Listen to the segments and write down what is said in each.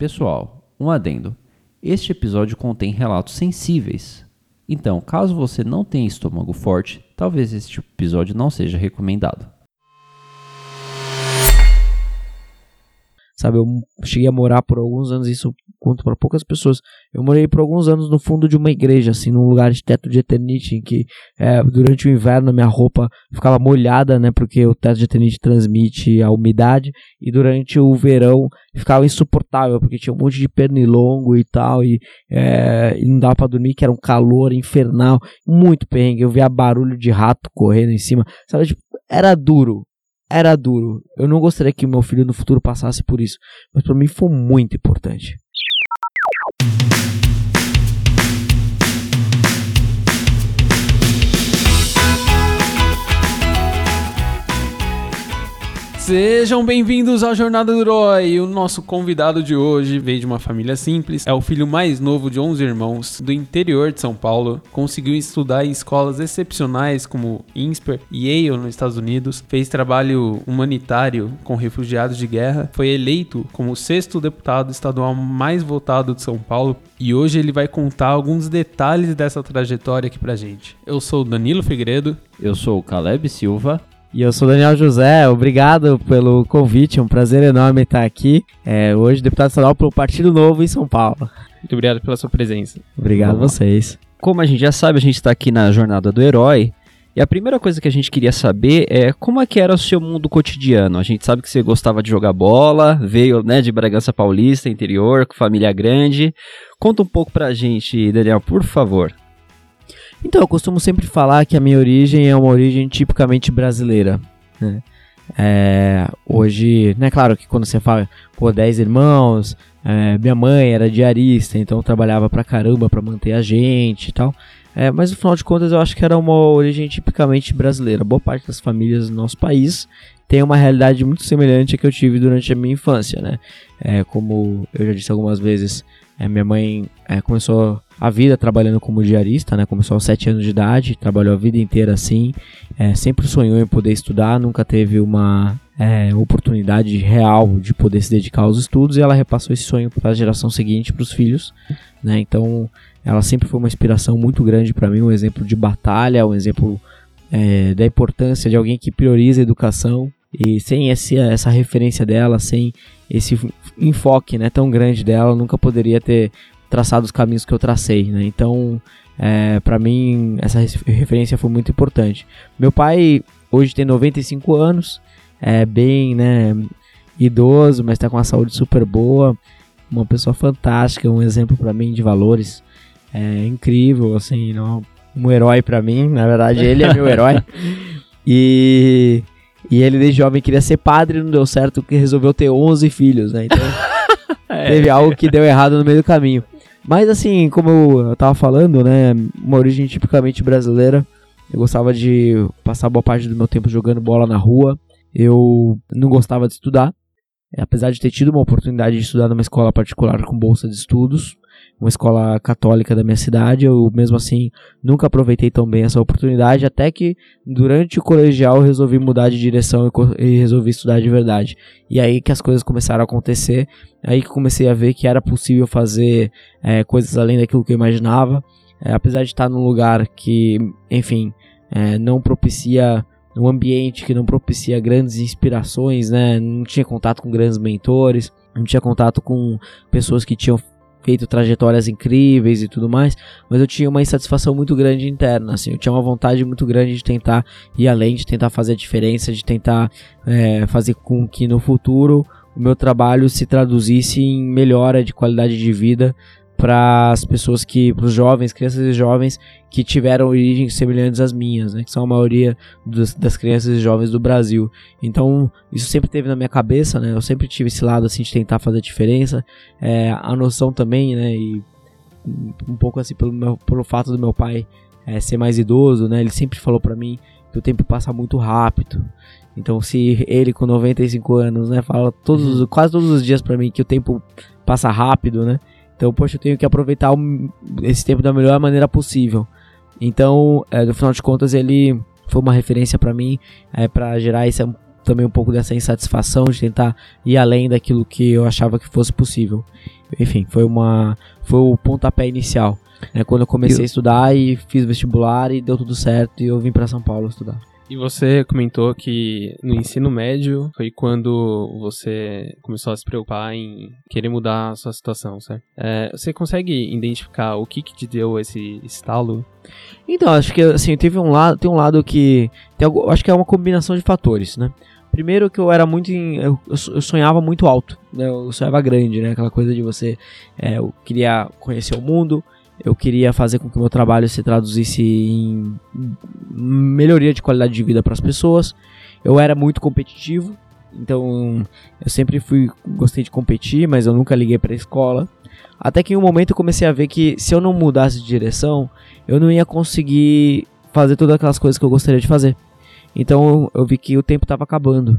Pessoal, um adendo. Este episódio contém relatos sensíveis. Então, caso você não tenha estômago forte, talvez este episódio não seja recomendado. Sabe? Eu cheguei a morar por alguns anos, isso conto para poucas pessoas. Eu morei por alguns anos no fundo de uma igreja, assim, num lugar de teto de eternite, em que é, durante o inverno minha roupa ficava molhada, né? Porque o teto de eternite transmite a umidade, e durante o verão ficava insuportável, porque tinha um monte de pernilongo e tal, e, é, e não dava para dormir, que era um calor infernal, muito perrengue. Eu via barulho de rato correndo em cima, sabe? Tipo, era duro, era duro. Eu não gostaria que meu filho no futuro passasse por isso, mas para mim foi muito importante. Sejam bem-vindos à Jornada do Herói. O nosso convidado de hoje veio de uma família simples, é o filho mais novo de 11 irmãos do interior de São Paulo. Conseguiu estudar em escolas excepcionais como INSPER e Yale nos Estados Unidos. Fez trabalho humanitário com refugiados de guerra. Foi eleito como o sexto deputado estadual mais votado de São Paulo. E hoje ele vai contar alguns detalhes dessa trajetória aqui pra gente. Eu sou Danilo Figueiredo. Eu sou o Caleb Silva. E eu sou Daniel José, obrigado pelo convite, é um prazer enorme estar aqui. É, hoje, deputado estadual pelo Partido Novo em São Paulo. Muito obrigado pela sua presença. Obrigado a vocês. Como a gente já sabe, a gente está aqui na Jornada do Herói. E a primeira coisa que a gente queria saber é como é que era o seu mundo cotidiano. A gente sabe que você gostava de jogar bola, veio né, de Bragança Paulista, interior, com família grande. Conta um pouco pra gente, Daniel, por favor. Então, eu costumo sempre falar que a minha origem é uma origem tipicamente brasileira. Né? É, hoje, né, claro que quando você fala, pô, 10 irmãos, é, minha mãe era diarista, então trabalhava pra caramba pra manter a gente e tal. É, mas no final de contas eu acho que era uma origem tipicamente brasileira. Boa parte das famílias do nosso país tem uma realidade muito semelhante à que eu tive durante a minha infância, né? É, como eu já disse algumas vezes, é, minha mãe é, começou a vida trabalhando como diarista, né? Começou aos 7 anos de idade, trabalhou a vida inteira assim, é, sempre sonhou em poder estudar, nunca teve uma é, oportunidade real de poder se dedicar aos estudos e ela repassou esse sonho para a geração seguinte, para os filhos, né? Então, ela sempre foi uma inspiração muito grande para mim, um exemplo de batalha, um exemplo é, da importância de alguém que prioriza a educação e sem esse, essa referência dela, sem esse enfoque né, tão grande dela, nunca poderia ter traçado os caminhos que eu tracei, né? Então, é, para mim, essa referência foi muito importante. Meu pai hoje tem 95 anos, é bem, né, idoso, mas está com uma saúde super boa, uma pessoa fantástica, um exemplo para mim de valores, é incrível, assim, não, um herói para mim, na verdade ele é meu herói. E e ele desde jovem queria ser padre, não deu certo, que resolveu ter 11 filhos, né? Então, é. teve algo que deu errado no meio do caminho. Mas assim, como eu tava falando, né, uma origem tipicamente brasileira. Eu gostava de passar boa parte do meu tempo jogando bola na rua. Eu não gostava de estudar. Apesar de ter tido uma oportunidade de estudar numa escola particular com bolsa de estudos, uma escola católica da minha cidade, eu mesmo assim nunca aproveitei tão bem essa oportunidade, até que durante o colegial resolvi mudar de direção e, resolvi estudar de verdade. E aí que as coisas começaram a acontecer, aí que comecei a ver que era possível fazer é, coisas além daquilo que eu imaginava, é, apesar de estar num lugar que, enfim, é, não propicia um ambiente que não propicia grandes inspirações, né? Não tinha contato com grandes mentores, não tinha contato com pessoas que tinham feito trajetórias incríveis e tudo mais, mas eu tinha uma insatisfação muito grande interna, assim, eu tinha uma vontade muito grande de tentar ir além, de tentar fazer a diferença, de tentar é, fazer com que no futuro o meu trabalho se traduzisse em melhora de qualidade de vida para as pessoas que, para os jovens, crianças e jovens que tiveram origens semelhantes às minhas, né, que são a maioria dos, das crianças e jovens do Brasil. Então, isso sempre teve na minha cabeça, né, eu sempre tive esse lado assim de tentar fazer diferença, é, a noção também, né, e um pouco assim pelo, meu, pelo fato do meu pai é, ser mais idoso, né, ele sempre falou para mim que o tempo passa muito rápido. Então, se ele com 95 anos, né, fala todos, quase todos os dias para mim que o tempo passa rápido, né? Então, poxa, eu tenho que aproveitar esse tempo da melhor maneira possível. Então, é, no final de contas, ele foi uma referência para mim, é, para gerar essa também um pouco dessa insatisfação de tentar ir além daquilo que eu achava que fosse possível. Enfim, foi uma foi o pontapé inicial. Né, quando eu comecei eu... a estudar e fiz vestibular e deu tudo certo e eu vim para São Paulo estudar. E você comentou que no ensino médio foi quando você começou a se preocupar em querer mudar a sua situação, certo? É, você consegue identificar o que, que te deu esse estalo? Então, acho que assim, teve um lado, tem um lado que. Tem, acho que é uma combinação de fatores, né? Primeiro que eu era muito. Em, eu, sonhava muito alto, né? Eu sonhava grande, né? Aquela coisa de você. É, eu queria conhecer o mundo, eu queria fazer com que o meu trabalho se traduzisse em melhoria de qualidade de vida para as pessoas. Eu era muito competitivo, então eu sempre fui gostei de competir, mas eu nunca liguei para a escola. Até que em um momento eu comecei a ver que se eu não mudasse de direção, eu não ia conseguir fazer todas aquelas coisas que eu gostaria de fazer. Então eu vi que o tempo estava acabando.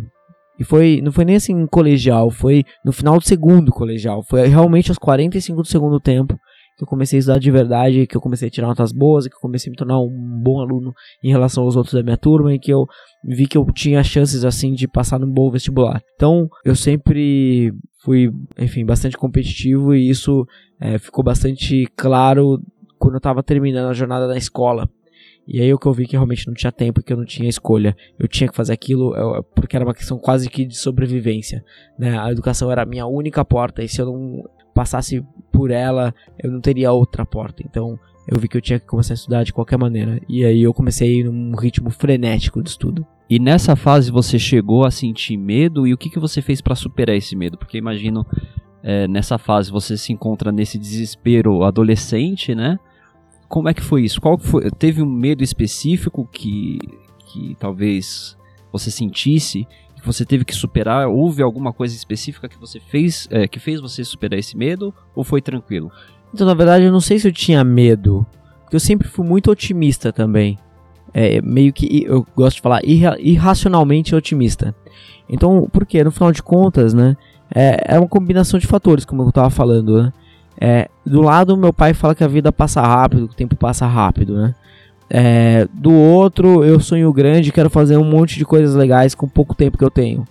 E foi, não foi nem assim colegial, foi no final do segundo colegial. Foi realmente aos 45 do segundo tempo que eu comecei a estudar de verdade, que eu comecei a tirar notas boas, que eu comecei a me tornar um bom aluno em relação aos outros da minha turma e que eu vi que eu tinha chances assim de passar num bom vestibular. Então, eu sempre fui, enfim, bastante competitivo e isso é, ficou bastante claro quando eu estava terminando a jornada da escola. E aí o que eu vi que realmente não tinha tempo, que eu não tinha escolha. Eu tinha que fazer aquilo porque era uma questão quase que de sobrevivência. Né? A educação era a minha única porta e se eu não passasse por ela, eu não teria outra porta. Então eu vi que eu tinha que começar a estudar de qualquer maneira. E aí eu comecei num ritmo frenético de estudo. E nessa fase você chegou a sentir medo e o que, que você fez para superar esse medo? Porque imagino é, nessa fase você se encontra nesse desespero adolescente, né? Como é que foi isso? Qual foi? Teve um medo específico que, que talvez você sentisse você teve que superar? Houve alguma coisa específica que você fez, é, que fez você superar esse medo? Ou foi tranquilo? Então, na verdade, eu não sei se eu tinha medo, porque eu sempre fui muito otimista também. É, meio que, eu gosto de falar, irra irracionalmente otimista. Então, porque no final de contas, né, é, é uma combinação de fatores, como eu estava falando, né? É, do lado, meu pai fala que a vida passa rápido, que o tempo passa rápido, né? É, do outro, eu sonho grande, quero fazer um monte de coisas legais com pouco tempo que eu tenho.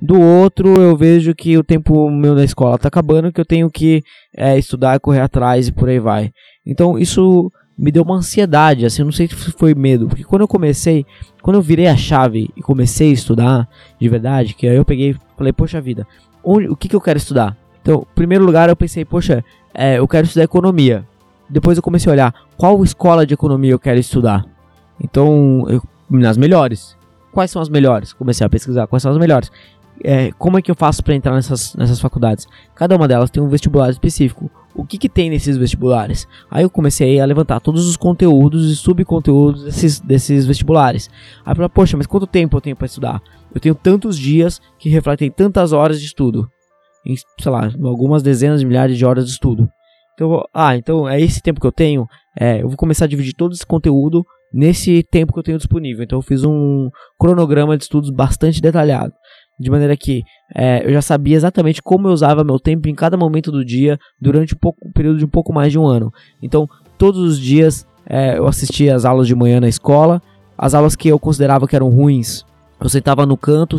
Do outro, eu vejo que o tempo meu na escola está acabando, que eu tenho que é, estudar, correr atrás e por aí vai. Então isso me deu uma ansiedade, assim, eu não sei se foi medo, porque quando eu comecei, quando eu virei a chave e comecei a estudar de verdade, que aí eu peguei, falei, poxa vida, onde, o que, que eu quero estudar? Então, em primeiro lugar, eu pensei, poxa, é, eu quero estudar economia. Depois eu comecei a olhar qual escola de economia eu quero estudar. Então, eu, nas melhores. Quais são as melhores? Comecei a pesquisar quais são as melhores. É, como é que eu faço para entrar nessas, nessas faculdades? Cada uma delas tem um vestibular específico. O que, que tem nesses vestibulares? Aí eu comecei a levantar todos os conteúdos e subconteúdos desses, desses vestibulares. Aí eu falei, poxa, mas quanto tempo eu tenho para estudar? Eu tenho tantos dias que refletem tantas horas de estudo. Em, sei lá, algumas dezenas de milhares de horas de estudo. Então, ah, então é esse tempo que eu tenho. É, eu vou começar a dividir todo esse conteúdo nesse tempo que eu tenho disponível. Então eu fiz um cronograma de estudos bastante detalhado. De maneira que é, eu já sabia exatamente como eu usava meu tempo em cada momento do dia durante um, pouco, um período de um pouco mais de um ano. Então, todos os dias é, eu assistia às aulas de manhã na escola. As aulas que eu considerava que eram ruins, eu sentava no canto,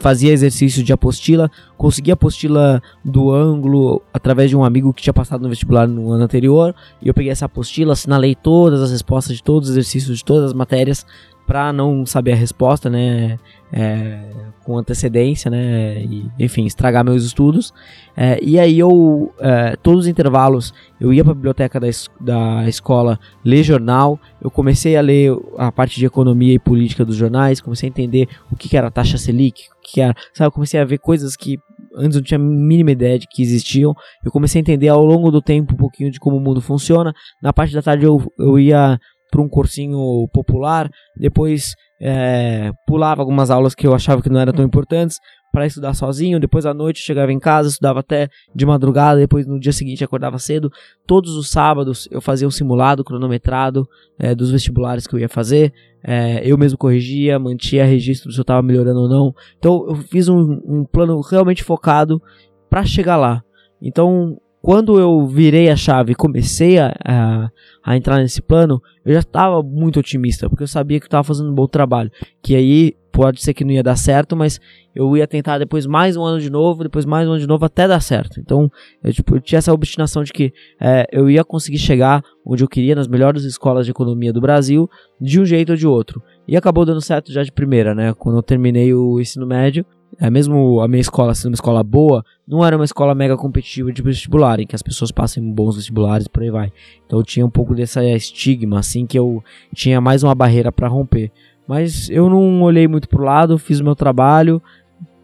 fazia exercício de apostila, conseguia a apostila do ângulo através de um amigo que tinha passado no vestibular no ano anterior. E eu peguei essa apostila, assinalei todas as respostas de todos os exercícios de todas as matérias para não saber a resposta, né? É, com antecedência, né? E, enfim, estragar meus estudos. É, e aí eu, é, todos os intervalos, eu ia para a biblioteca da, es da escola ler jornal. Eu comecei a ler a parte de economia e política dos jornais, comecei a entender o que, que era taxa Selic, o que, que era, sabe? Eu comecei a ver coisas que antes eu não tinha a mínima ideia de que existiam. Eu comecei a entender ao longo do tempo um pouquinho de como o mundo funciona. Na parte da tarde eu, eu ia para um cursinho popular, depois é, pulava algumas aulas que eu achava que não eram tão importantes para estudar sozinho. Depois à noite chegava em casa, estudava até de madrugada. Depois no dia seguinte acordava cedo. Todos os sábados eu fazia um simulado cronometrado é, dos vestibulares que eu ia fazer. É, eu mesmo corrigia, mantinha registro se eu estava melhorando ou não. Então eu fiz um, um plano realmente focado para chegar lá. Então quando eu virei a chave e comecei a, a, a, entrar nesse plano, eu já estava muito otimista, porque eu sabia que eu estava fazendo um bom trabalho. Que aí pode ser que não ia dar certo, mas eu ia tentar depois mais um ano de novo, depois mais um ano de novo até dar certo. Então, eu, tipo, eu tinha essa obstinação de que é, eu ia conseguir chegar onde eu queria, nas melhores escolas de economia do Brasil, de um jeito ou de outro. E acabou dando certo já de primeira, né? Quando eu terminei o ensino médio, é, mesmo a minha escola sendo uma escola boa, não era uma escola mega competitiva de vestibular, em que as pessoas passem bons vestibulares por aí vai. Então eu tinha um pouco dessa estigma, assim, que eu tinha mais uma barreira para romper. Mas eu não olhei muito pro lado, fiz o meu trabalho,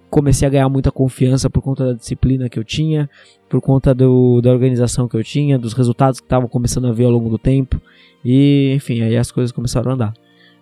comecei a ganhar muita confiança por conta da disciplina que eu tinha, por conta do, da organização que eu tinha, dos resultados que estavam começando a ver ao longo do tempo. E, enfim, aí as coisas começaram a andar.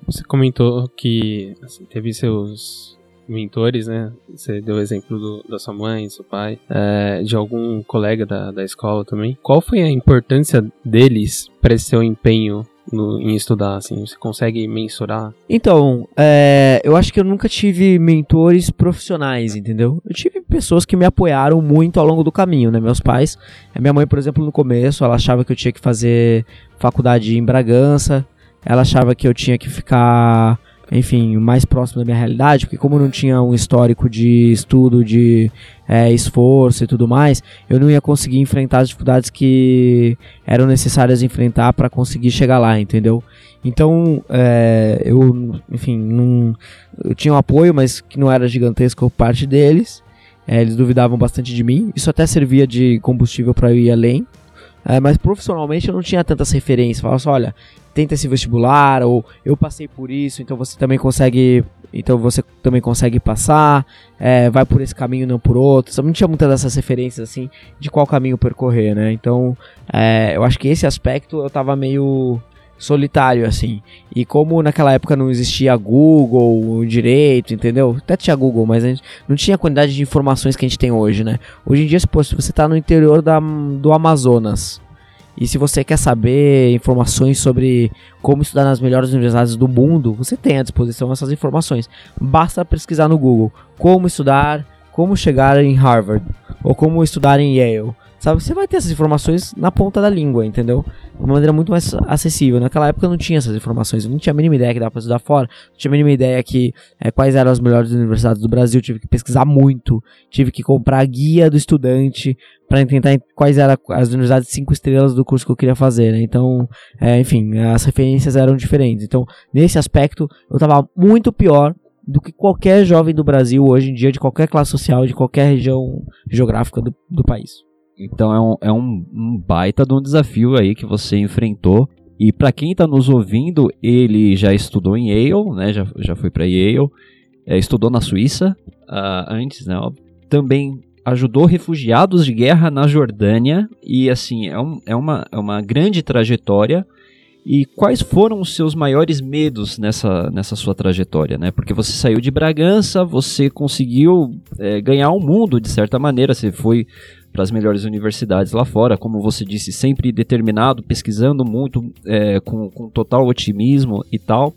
Você comentou que assim, teve seus mentores, né? Você deu o exemplo do, da sua mãe, seu pai, é, de algum colega da, da escola também. Qual foi a importância deles para esse seu empenho no, em estudar, assim? Você consegue mensurar? Então, é, eu acho que eu nunca tive mentores profissionais, entendeu? Eu tive pessoas que me apoiaram muito ao longo do caminho, né? Meus pais, a minha mãe, por exemplo, no começo, ela achava que eu tinha que fazer faculdade em Bragança, ela achava que eu tinha que ficar enfim, mais próximo da minha realidade, porque como não tinha um histórico de estudo, de é, esforço e tudo mais, eu não ia conseguir enfrentar as dificuldades que eram necessárias enfrentar para conseguir chegar lá, entendeu? Então, é, eu, enfim, não, eu tinha um apoio, mas que não era gigantesco por parte deles. É, eles duvidavam bastante de mim. Isso até servia de combustível para eu ir além. É, mas profissionalmente eu não tinha tantas referências. Falava só, olha, tenta esse vestibular, ou eu passei por isso, então você também consegue. Então você também consegue passar, é, vai por esse caminho, não por outro. Não tinha muitas dessas referências assim de qual caminho percorrer, né? Então é, eu acho que esse aspecto eu tava meio solitário, assim. E como naquela época não existia Google direito, entendeu? Até tinha Google, mas a gente não tinha a quantidade de informações que a gente tem hoje, né? Hoje em dia, se você está no interior da, do Amazonas, e se você quer saber informações sobre como estudar nas melhores universidades do mundo, você tem à disposição essas informações. Basta pesquisar no Google como estudar, como chegar em Harvard ou como estudar em Yale. Sabe, você vai ter essas informações na ponta da língua, entendeu? De uma maneira muito mais acessível. Naquela época eu não tinha essas informações, eu não tinha a mínima ideia que dava pra estudar fora, não tinha a mínima ideia que é, quais eram as melhores universidades do Brasil, tive que pesquisar muito, tive que comprar a guia do estudante para tentar quais eram as universidades cinco estrelas do curso que eu queria fazer, né? Então, é, enfim, as referências eram diferentes. Então, nesse aspecto, eu tava muito pior do que qualquer jovem do Brasil hoje em dia, de qualquer classe social, de qualquer região geográfica do, do país. Então é um, é um, um baita de um desafio aí que você enfrentou. E para quem está nos ouvindo, ele já estudou em Yale, né? Já, já foi para Yale, é, estudou na Suíça uh, antes, né? Também ajudou refugiados de guerra na Jordânia e assim é, um, é, uma, é uma grande trajetória. E quais foram os seus maiores medos nessa, nessa sua trajetória, né? Porque você saiu de Bragança, você conseguiu é, ganhar o mundo de certa maneira, você foi para as melhores universidades lá fora, como você disse, sempre determinado, pesquisando muito, é, com, com total otimismo e tal.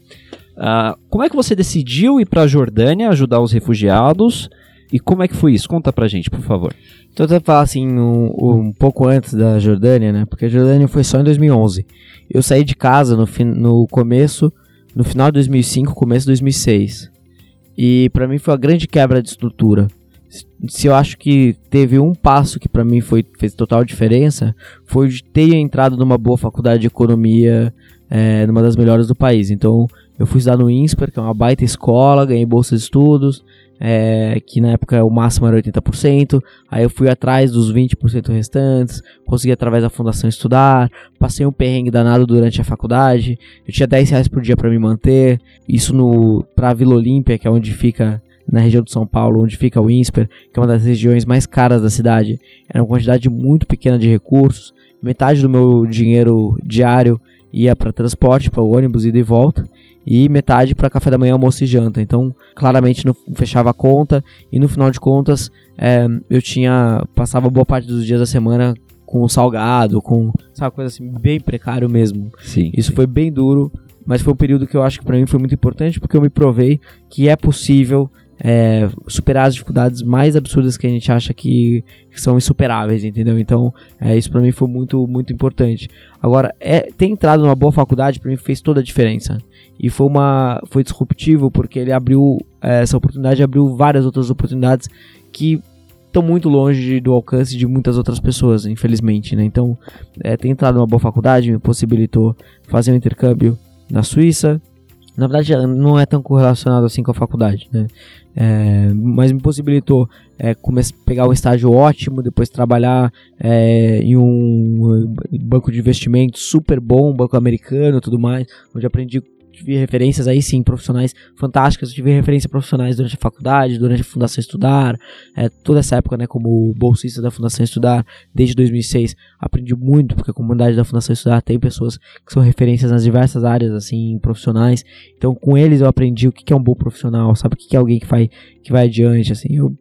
Uh, como é que você decidiu ir para a Jordânia ajudar os refugiados? E como é que foi isso? Conta pra gente, por favor. Então, eu falar assim, um, um, pouco antes da Jordânia, né? Porque a Jordânia foi só em 2011. Eu saí de casa no, no começo, no final de 2005, começo de 2006. E para mim foi uma grande quebra de estrutura se eu acho que teve um passo que para mim foi, fez total diferença, foi de ter entrado numa boa faculdade de economia, é, numa das melhores do país. Então, eu fui estudar no INSPER, que é uma baita escola, ganhei bolsa de estudos, é, que na época o máximo era 80%. Aí eu fui atrás dos 20% restantes, consegui através da fundação estudar, passei um perrengue danado durante a faculdade. Eu tinha 10 reais por dia para me manter, isso no pra Vila Olímpia, que é onde fica na região de São Paulo, onde fica o INSPER, que é uma das regiões mais caras da cidade, era uma quantidade muito pequena de recursos. Metade do meu dinheiro diário ia para transporte, para o ônibus ida e volta, e metade para café da manhã, almoço e janta. Então, claramente não fechava a conta e no final de contas é, eu tinha passava boa parte dos dias da semana com salgado, com sabe coisa assim bem precário mesmo. Sim. Isso sim. foi bem duro, mas foi um período que eu acho que para mim foi muito importante porque eu me provei que é possível é, superar as dificuldades mais absurdas que a gente acha que, são insuperáveis, entendeu? Então, é, isso para mim foi muito, muito importante. Agora, é, ter entrado numa boa faculdade para mim fez toda a diferença. E foi uma foi disruptivo porque ele abriu é, essa oportunidade, abriu várias outras oportunidades que estão muito longe do alcance de muitas outras pessoas, infelizmente, né? Então, é, ter entrado numa boa faculdade me possibilitou fazer um intercâmbio na Suíça, na verdade, não é tão correlacionado assim com a faculdade, né? É, mas me possibilitou é, começar, pegar um estágio ótimo, depois trabalhar é, em um banco de investimentos super bom, banco americano tudo mais, onde aprendi tive referências aí sim, profissionais fantásticas. Eu tive referência profissionais durante a faculdade, durante a Fundação Estudar, é, toda essa época, né, como bolsista da Fundação Estudar, desde 2006. Aprendi muito, porque a comunidade da Fundação Estudar tem pessoas que são referências nas diversas áreas, assim, profissionais. Então, com eles eu aprendi o que é um bom profissional, sabe? O que é alguém que vai, que vai adiante, assim. Eu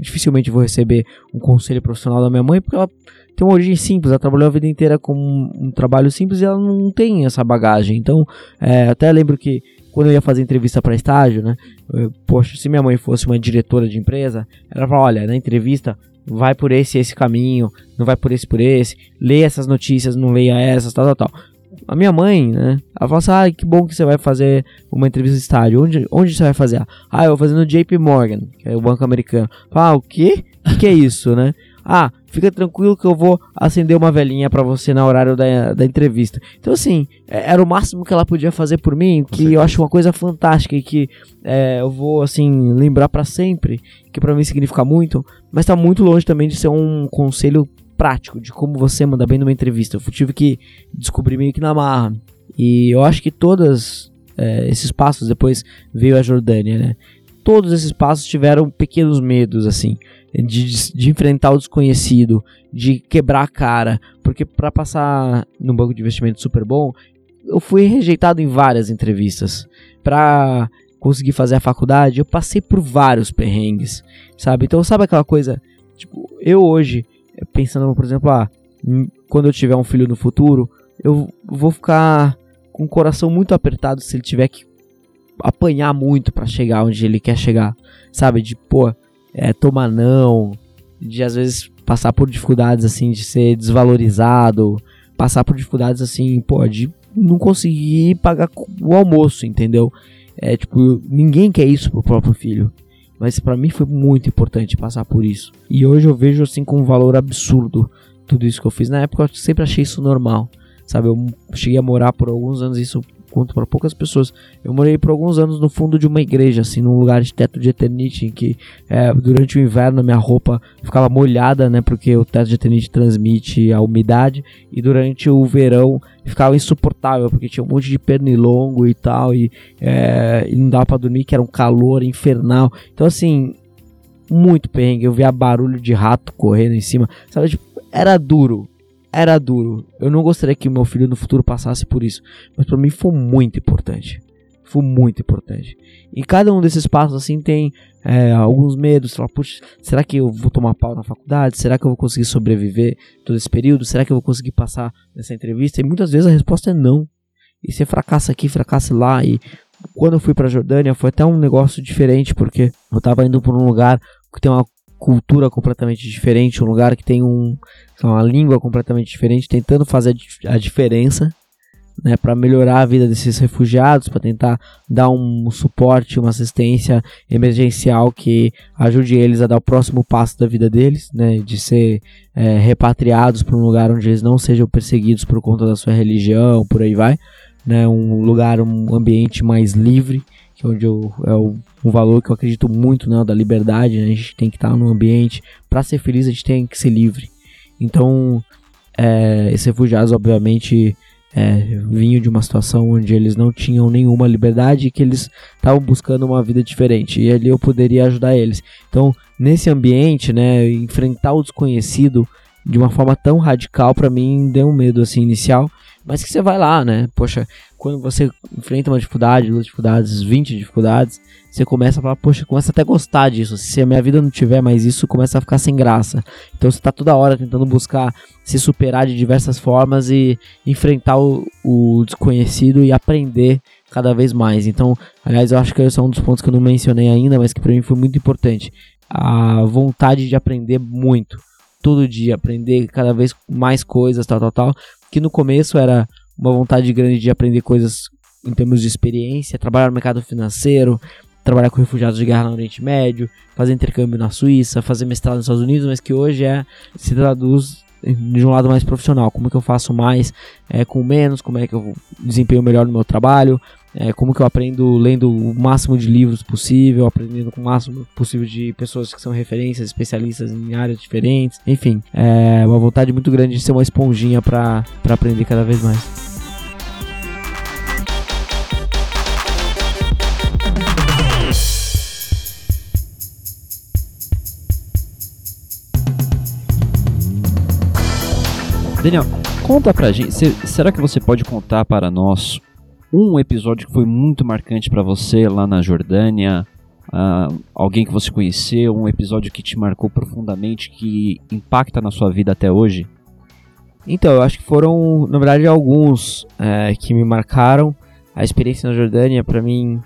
dificilmente vou receber um conselho profissional da minha mãe, porque ela tem uma origem simples, ela trabalhou a vida inteira com um, trabalho simples e ela não tem essa bagagem. Então, é, até lembro que quando eu ia fazer entrevista para estágio, né? Eu, poxa, se minha mãe fosse uma diretora de empresa, ela falava: olha, na entrevista vai por esse esse caminho, não vai por esse por esse, leia essas notícias, não leia essas, tal, tal, tal. A minha mãe, né? Ela fala assim: ah, que bom que você vai fazer uma entrevista de estágio. Onde, onde você vai fazer? Ah, eu vou fazer no JP Morgan, que é o banco americano. Ah, o quê? O que, que é isso, né? Ah, fica tranquilo que eu vou acender uma velhinha para você na horário da, da entrevista. Então, assim, é, era o máximo que ela podia fazer por mim, que eu acho uma coisa fantástica e que é, eu vou, assim, lembrar para sempre, que para mim significa muito, mas tá muito longe também de ser um conselho prático de como você manda bem numa entrevista. Eu tive que descobrir meio que na marra. E eu acho que todos é, esses passos, depois veio a Jordânia, né? Todos esses passos tiveram pequenos medos, assim de, de enfrentar o desconhecido, de quebrar a cara, porque para passar no banco de investimento super bom, eu fui rejeitado em várias entrevistas. Para conseguir fazer a faculdade, eu passei por vários perrengues, sabe? Então, sabe aquela coisa, tipo, eu hoje pensando, por exemplo, ah, quando eu tiver um filho no futuro, eu vou ficar com o coração muito apertado se ele tiver que apanhar muito para chegar onde ele quer chegar, sabe? De, pô, é, tomar não, de às vezes passar por dificuldades assim de ser desvalorizado, passar por dificuldades assim, pô, de não conseguir pagar o almoço, entendeu? É tipo, ninguém quer isso pro próprio filho. Mas para mim foi muito importante passar por isso. E hoje eu vejo assim com um valor absurdo tudo isso que eu fiz. Na época eu sempre achei isso normal. Sabe, eu cheguei a morar por alguns anos, isso conto para poucas pessoas. Eu morei por alguns anos no fundo de uma igreja, assim, num lugar de teto de eternite, em que é, durante o inverno minha roupa ficava molhada, né, porque o teto de eternite transmite a umidade, e durante o verão ficava insuportável, porque tinha um monte de pernilongo e tal, e, é, e não dava para dormir, que era um calor infernal. Então, assim, muito perrengue. Eu via barulho de rato correndo em cima, sabe? Tipo, era duro, era duro. Eu não gostaria que meu filho no futuro passasse por isso. Mas para mim foi muito importante. Foi muito importante. E cada um desses passos assim tem é, alguns medos. Fala, Puxa, será que eu vou tomar pau na faculdade? Será que eu vou conseguir sobreviver todo esse período? Será que eu vou conseguir passar nessa entrevista? E muitas vezes a resposta é não. E você fracassa aqui, fracassa lá. E quando eu fui para Jordânia foi até um negócio diferente porque eu tava indo para um lugar que tem uma cultura completamente diferente, um lugar que tem um, uma língua completamente diferente, tentando fazer a diferença, né, para melhorar a vida desses refugiados, para tentar dar um suporte, uma assistência emergencial que ajude eles a dar o próximo passo da vida deles, né, de ser é, repatriados para um lugar onde eles não sejam perseguidos por conta da sua religião, por aí vai, né, um lugar, um ambiente mais livre onde eu, é o, um valor que eu acredito muito, né, da liberdade, né? a gente tem que estar no ambiente, para ser feliz a gente tem que ser livre. Então, é, esses refugiados, obviamente, é, vinham de uma situação onde eles não tinham nenhuma liberdade e que eles estavam buscando uma vida diferente, e ali eu poderia ajudar eles. Então, nesse ambiente, né, enfrentar o desconhecido de uma forma tão radical, para mim, deu um medo, assim, inicial, mas que você vai lá, né? Poxa, quando você enfrenta uma dificuldade, duas dificuldades, 20 dificuldades, você começa a falar, poxa, começa até a gostar disso. Se a minha vida não tiver mais isso, começa a ficar sem graça. Então você está toda hora tentando buscar se superar de diversas formas e enfrentar o, o desconhecido e aprender cada vez mais. Então, aliás, eu acho que esse é um dos pontos que eu não mencionei ainda, mas que para mim foi muito importante. A vontade de aprender muito, todo dia, aprender cada vez mais coisas, tal, tal, tal. Que no começo era uma vontade grande de aprender coisas em termos de experiência, trabalhar no mercado financeiro, trabalhar com refugiados de guerra no Oriente Médio, fazer intercâmbio na Suíça, fazer mestrado nos Estados Unidos, mas que hoje é se traduz de um lado mais profissional, como que eu faço mais é, com menos, como é que eu desempenho melhor no meu trabalho, é, como que eu aprendo lendo o máximo de livros possível, aprendendo com o máximo possível de pessoas que são referências, especialistas em áreas diferentes, enfim, é uma vontade muito grande de ser uma esponjinha para aprender cada vez mais. Daniel, conta pra gente, será que você pode contar para nós um episódio que foi muito marcante para você lá na Jordânia? Uh, alguém que você conheceu, um episódio que te marcou profundamente, que impacta na sua vida até hoje? Então, eu acho que foram, na verdade, alguns é, que me marcaram. A experiência na Jordânia, para mim,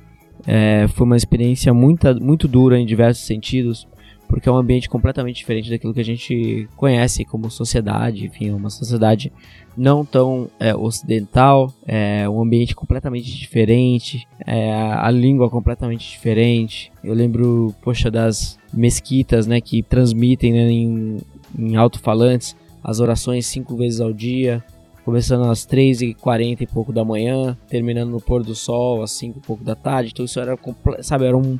é, foi uma experiência muito, muito dura em diversos sentidos porque é um ambiente completamente diferente daquilo que a gente conhece como sociedade, enfim, é uma sociedade não tão é, ocidental, é um ambiente completamente diferente, é, a língua completamente diferente. Eu lembro, poxa, das mesquitas, né, que transmitem né, em, em alto-falantes as orações cinco vezes ao dia, começando às 3h40 e pouco da manhã, terminando no pôr do sol às 5 e pouco da tarde. Então isso era, sabe, era um...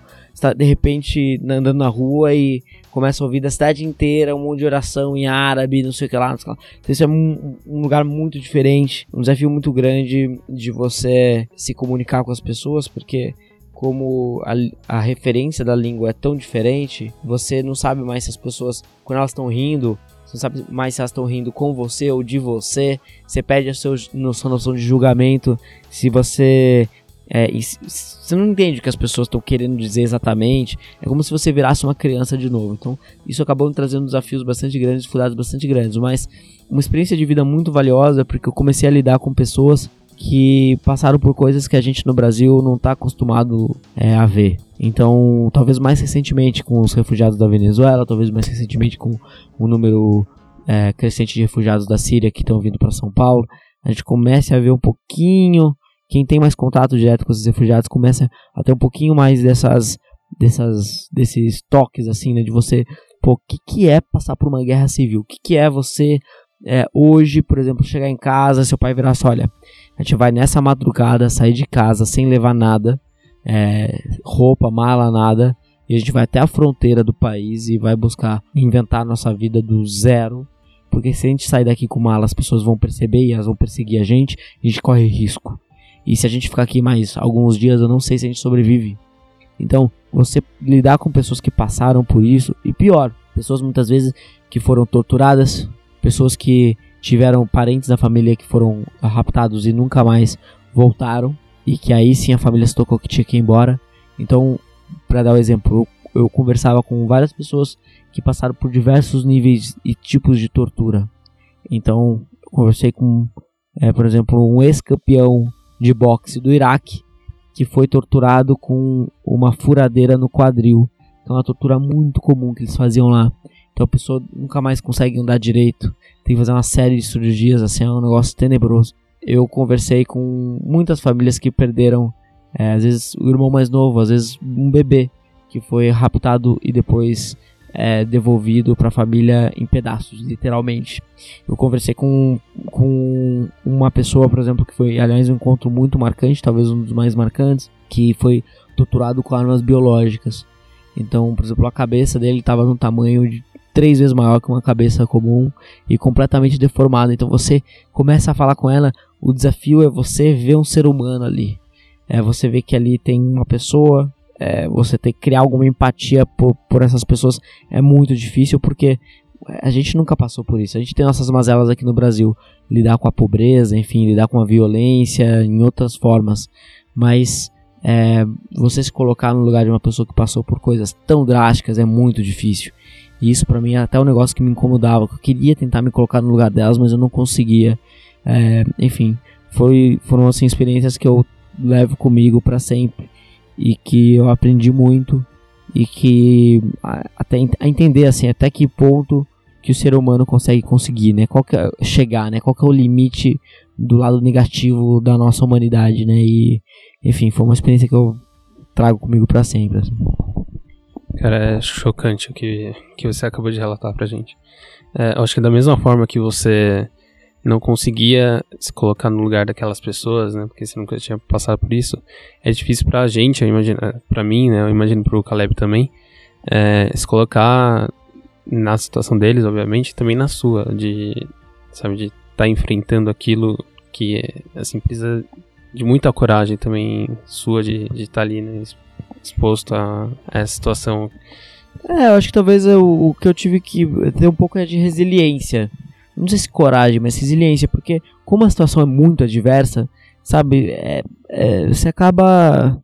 De repente andando na rua e começa a ouvir da cidade inteira um monte de oração em árabe, não sei o que lá. Não sei o que lá. Então isso é um, um lugar muito diferente, um desafio muito grande de você se comunicar com as pessoas, porque como a, a, referência da língua é tão diferente, você não sabe mais se as pessoas, quando elas estão rindo, você não sabe mais se elas estão rindo com você ou de você. Você perde a sua, sua noção de julgamento. Se você. É, você não entende o que as pessoas estão querendo dizer exatamente. É como se você virasse uma criança de novo. Então, isso acabou me trazendo desafios bastante grandes, dificuldades bastante grandes. Mas uma experiência de vida muito valiosa, porque eu comecei a lidar com pessoas que passaram por coisas que a gente no Brasil não está acostumado é, a ver. Então, talvez mais recentemente com os refugiados da Venezuela, talvez mais recentemente com o número é, crescente de refugiados da Síria que estão vindo para São Paulo, a gente comece a ver um pouquinho. Quem tem mais contato direto com esses refugiados começa a ter um pouquinho mais dessas, dessas, desses toques assim, né, de você, pô, o que, que é passar por uma guerra civil? O que, que é você é, hoje, por exemplo, chegar em casa, seu pai virar assim, olha, a gente vai nessa madrugada sair de casa sem levar nada, é, roupa, mala, nada, e a gente vai até a fronteira do país e vai buscar inventar nossa vida do zero. Porque se a gente sair daqui com mala, as pessoas vão perceber e elas vão perseguir a gente, a gente corre risco. E se a gente ficar aqui mais alguns dias, eu não sei se a gente sobrevive. Então, você lidar com pessoas que passaram por isso, e pior, pessoas muitas vezes que foram torturadas, pessoas que tiveram parentes da família que foram raptados e nunca mais voltaram e que aí sim a família se tocou que tinha que ir embora. Então, para dar o um exemplo, eu, conversava com várias pessoas que passaram por diversos níveis e tipos de tortura. Então, conversei com, é, por exemplo, um ex-campeão de boxe do Iraque que foi torturado com uma furadeira no quadril. Então, é uma tortura muito comum que eles faziam lá. Então a pessoa nunca mais consegue andar direito, tem que fazer uma série de cirurgias, assim, é um negócio tenebroso. Eu conversei com muitas famílias que perderam, é, às vezes o irmão mais novo, às vezes um bebê que foi raptado e depois é, devolvido para a família em pedaços, literalmente. Eu conversei com, com uma pessoa, por exemplo, que foi, aliás, um encontro muito marcante, talvez um dos mais marcantes, que foi torturado com armas biológicas. Então, por exemplo, a cabeça dele estava no tamanho de três vezes maior que uma cabeça comum e completamente deformada. Então você começa a falar com ela, o desafio é você ver um ser humano ali. É você ver que ali tem uma pessoa, é, você ter que criar alguma empatia por, por essas pessoas é muito difícil porque a gente nunca passou por isso. A gente tem nossas mazelas aqui no Brasil, lidar com a pobreza, enfim, lidar com a violência em outras formas, mas é, você se colocar no lugar de uma pessoa que passou por coisas tão drásticas é muito difícil. E isso para mim é até um negócio que me incomodava. Eu queria tentar me colocar no lugar delas, mas eu não conseguia. É, enfim, foi, foram assim experiências que eu levo comigo para sempre e que eu aprendi muito e que até a entender assim até que ponto que o ser humano consegue conseguir, né? Qual que é, chegar, né? Qual que é o limite do lado negativo da nossa humanidade, né? E enfim, foi uma experiência que eu trago comigo para sempre. Assim. Cara, é chocante o que, que você acabou de relatar pra gente. É, acho que da mesma forma que você não conseguia se colocar no lugar daquelas pessoas, né? Porque você nunca tinha passado por isso. É difícil pra gente, eu imagino, é, pra mim, né? Eu imagino pro Caleb também, é, se colocar na situação deles, obviamente, também na sua, de, sabe, de estar tá enfrentando aquilo que, assim, precisa de muita coragem também sua de estar tá ali, né? Exposto a, a essa situação. É, eu acho que talvez eu, o que eu tive que ter um pouco é de resiliência não sei se coragem, mas resiliência, porque como a situação é muito adversa, sabe, é, é, você acaba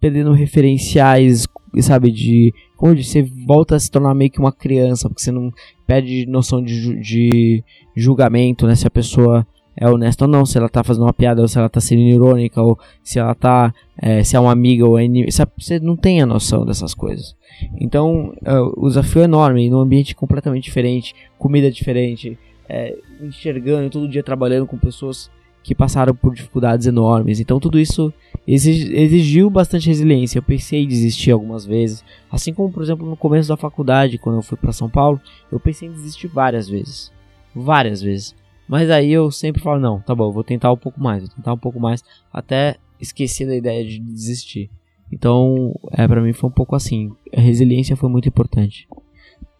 perdendo referenciais, sabe, de disse, você volta a se tornar meio que uma criança, porque você não perde noção de, de julgamento, né, se a pessoa é honesta ou não, se ela tá fazendo uma piada ou se ela tá sendo irônica ou se ela tá, é, se é uma amiga ou é inimiga, você não tem a noção dessas coisas. Então, é, o desafio é enorme, num ambiente completamente diferente, comida diferente, é, enxergando todo dia trabalhando com pessoas que passaram por dificuldades enormes. Então tudo isso exigiu bastante resiliência. Eu pensei em desistir algumas vezes, assim como por exemplo no começo da faculdade, quando eu fui para São Paulo, eu pensei em desistir várias vezes, várias vezes. Mas aí eu sempre falo não, tá bom, vou tentar um pouco mais, vou tentar um pouco mais, até esquecer da ideia de desistir. Então, é para mim foi um pouco assim. A resiliência foi muito importante.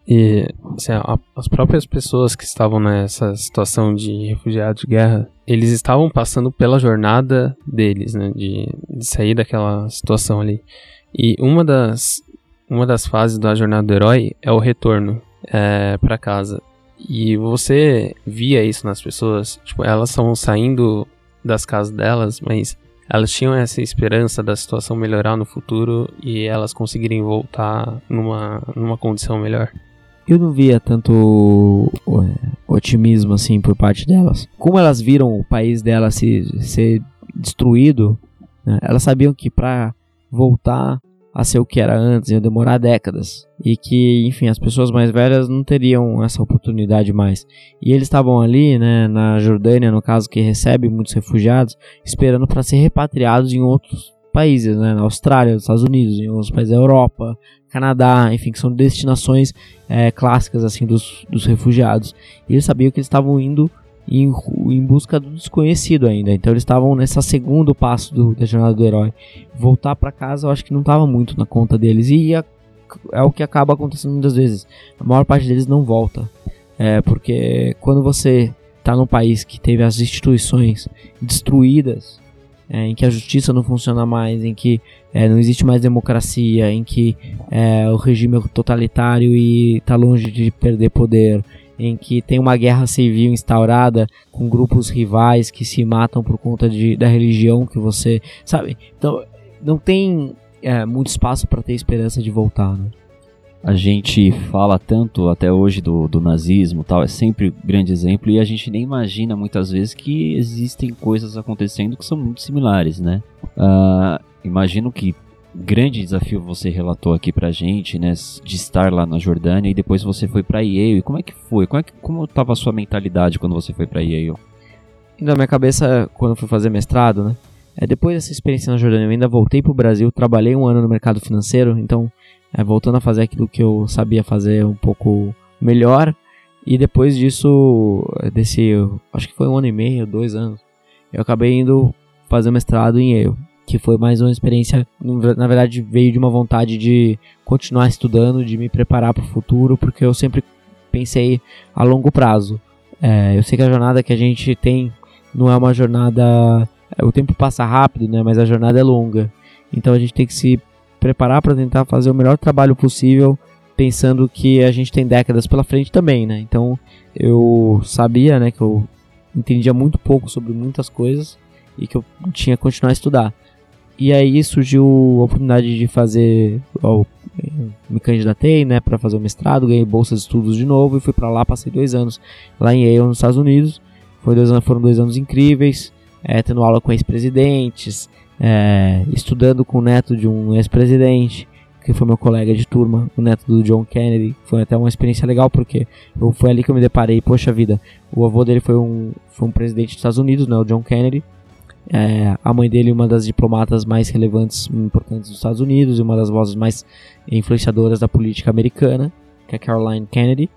E assim, a, as próprias pessoas que estavam nessa situação de refugiados de guerra, eles estavam passando pela jornada deles, né, de, de sair daquela situação ali. E uma das, uma das fases da jornada do herói é o retorno é, para casa. E você via isso nas pessoas, tipo, elas estão saindo das casas delas, mas elas tinham essa esperança da situação melhorar no futuro e elas conseguirem voltar numa, numa condição melhor eu não via tanto otimismo assim por parte delas. Como elas viram o país delas se, ser destruído, né, elas sabiam que para voltar a ser o que era antes ia demorar décadas e que, enfim, as pessoas mais velhas não teriam essa oportunidade mais. E eles estavam ali, né, na Jordânia, no caso que recebe muitos refugiados, esperando para ser repatriados em outros países, né, na Austrália, nos Estados Unidos, em outros países da Europa, Canadá, enfim, que são destinações é, clássicas assim dos, dos refugiados. E eles sabiam que eles estavam indo em, em, busca do desconhecido ainda. Então eles estavam nesse segundo passo do, da jornada do herói. Voltar para casa eu acho que não estava muito na conta deles. E ia, é o que acaba acontecendo muitas vezes. A maior parte deles não volta. É, porque quando você está num país que teve as instituições destruídas é, em que a justiça não funciona mais, em que é, não existe mais democracia, em que é, o regime é totalitário e está longe de perder poder, em que tem uma guerra civil instaurada com grupos rivais que se matam por conta de, da religião que você sabe. Então não tem é, muito espaço para ter esperança de voltar. Né? A gente fala tanto até hoje do, do nazismo tal, é sempre grande exemplo, e a gente nem imagina muitas vezes que existem coisas acontecendo que são muito similares, né? Uh, imagino que grande desafio você relatou aqui pra gente, né, de estar lá na Jordânia e depois você foi pra Yale. Como é que foi? Como, é que, como tava a sua mentalidade quando você foi pra Yale? Na minha cabeça, quando eu fui fazer mestrado, né, é, depois dessa experiência na Jordânia, eu ainda voltei pro Brasil, trabalhei um ano no mercado financeiro, então é, voltando a fazer aquilo que eu sabia fazer um pouco melhor. E depois disso, desse, acho que foi um ano e meio, dois anos, eu acabei indo fazer mestrado em Yale, que foi mais uma experiência, na verdade veio de uma vontade de continuar estudando, de me preparar para o futuro, porque eu sempre pensei a longo prazo. É, eu sei que a jornada que a gente tem não é uma jornada, o tempo passa rápido, né? Mas a jornada é longa, então a gente tem que se preparar para tentar fazer o melhor trabalho possível, pensando que a gente tem décadas pela frente também, né? Então eu sabia, né, que eu entendia muito pouco sobre muitas coisas e que eu tinha que continuar a estudar. E aí surgiu a oportunidade de fazer, ó, me candidatei, né, para fazer o mestrado, ganhei bolsa de estudos de novo e fui para lá, passei dois anos lá em Yale, nos Estados Unidos. Foi dois anos, foram dois anos incríveis, é, tendo aula com ex-presidentes, é, estudando com o neto de um ex-presidente, que foi meu colega de turma, o neto do John Kennedy. Foi até uma experiência legal, porque eu, foi ali que eu me deparei, poxa vida, o avô dele foi um, foi um presidente dos Estados Unidos, né, o John Kennedy. É, a mãe dele, uma das diplomatas mais relevantes e importantes dos Estados Unidos, e uma das vozes mais influenciadoras da política americana, que é Caroline Kennedy.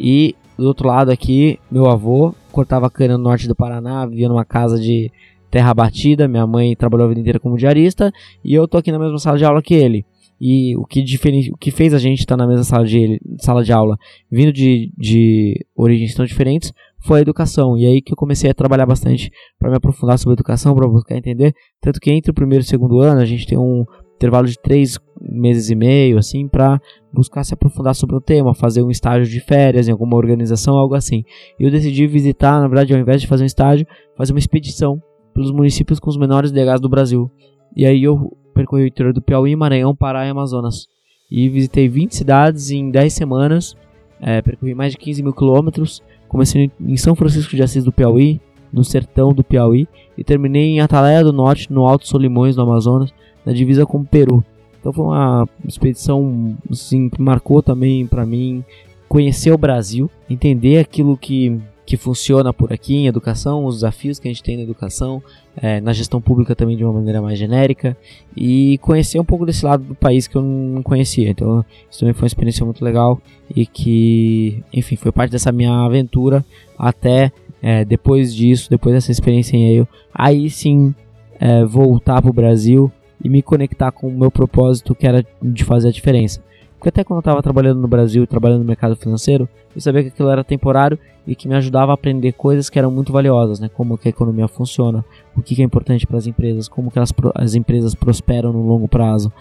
E do outro lado aqui, meu avô cortava cana no norte do Paraná, vivia numa casa de terra batida. Minha mãe trabalhou a vida inteira como diarista e eu tô aqui na mesma sala de aula que ele. E o que, o que fez a gente estar tá na mesma sala de, sala de aula, vindo de, de origens tão diferentes, foi a educação. E aí que eu comecei a trabalhar bastante para me aprofundar sobre educação, para buscar entender. Tanto que entre o primeiro e o segundo ano, a gente tem um intervalo de três meses e meio, assim, para buscar se aprofundar sobre o tema, fazer um estágio de férias em alguma organização, algo assim. E eu decidi visitar, na verdade, ao invés de fazer um estágio, fazer uma expedição pelos municípios com os menores DHs do Brasil. E aí eu percorri o interior do Piauí, Maranhão, Pará e Amazonas. E visitei 20 cidades em 10 semanas, é, percorri mais de 15 mil quilômetros. Comecei em São Francisco de Assis do Piauí, no sertão do Piauí, e terminei em Atalaia do Norte, no Alto Solimões, no Amazonas, na divisa com o Peru. Então foi uma expedição assim, que marcou também para mim conhecer o Brasil, entender aquilo que que funciona por aqui em educação, os desafios que a gente tem na educação, é, na gestão pública também de uma maneira mais genérica e conhecer um pouco desse lado do país que eu não conhecia. Então, isso também foi uma experiência muito legal e que, enfim, foi parte dessa minha aventura até é, depois disso, depois dessa experiência em Yale, aí sim é, voltar para o Brasil e me conectar com o meu propósito que era de fazer a diferença. Porque até quando eu estava trabalhando no Brasil, trabalhando no mercado financeiro, eu sabia que aquilo era temporário e que me ajudava a aprender coisas que eram muito valiosas, né? Como que a economia funciona, o que é importante para as empresas, como que elas, as empresas prosperam no longo prazo,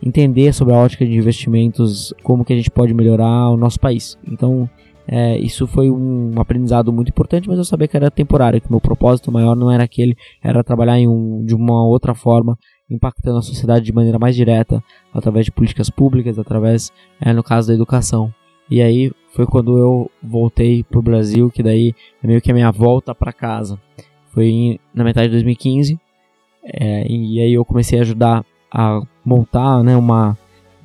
entender sobre a ótica de investimentos, como que a gente pode melhorar o nosso país. Então, é, isso foi um aprendizado muito importante, mas eu sabia que era temporário, que meu propósito maior não era aquele, era trabalhar um, de uma outra forma impactando a sociedade de maneira mais direta, através de políticas públicas, através, é, no caso da educação. E aí foi quando eu voltei pro Brasil, que daí é meio que a minha volta para casa. Foi em, na metade de 2015, é, e aí eu comecei a ajudar a montar né, uma,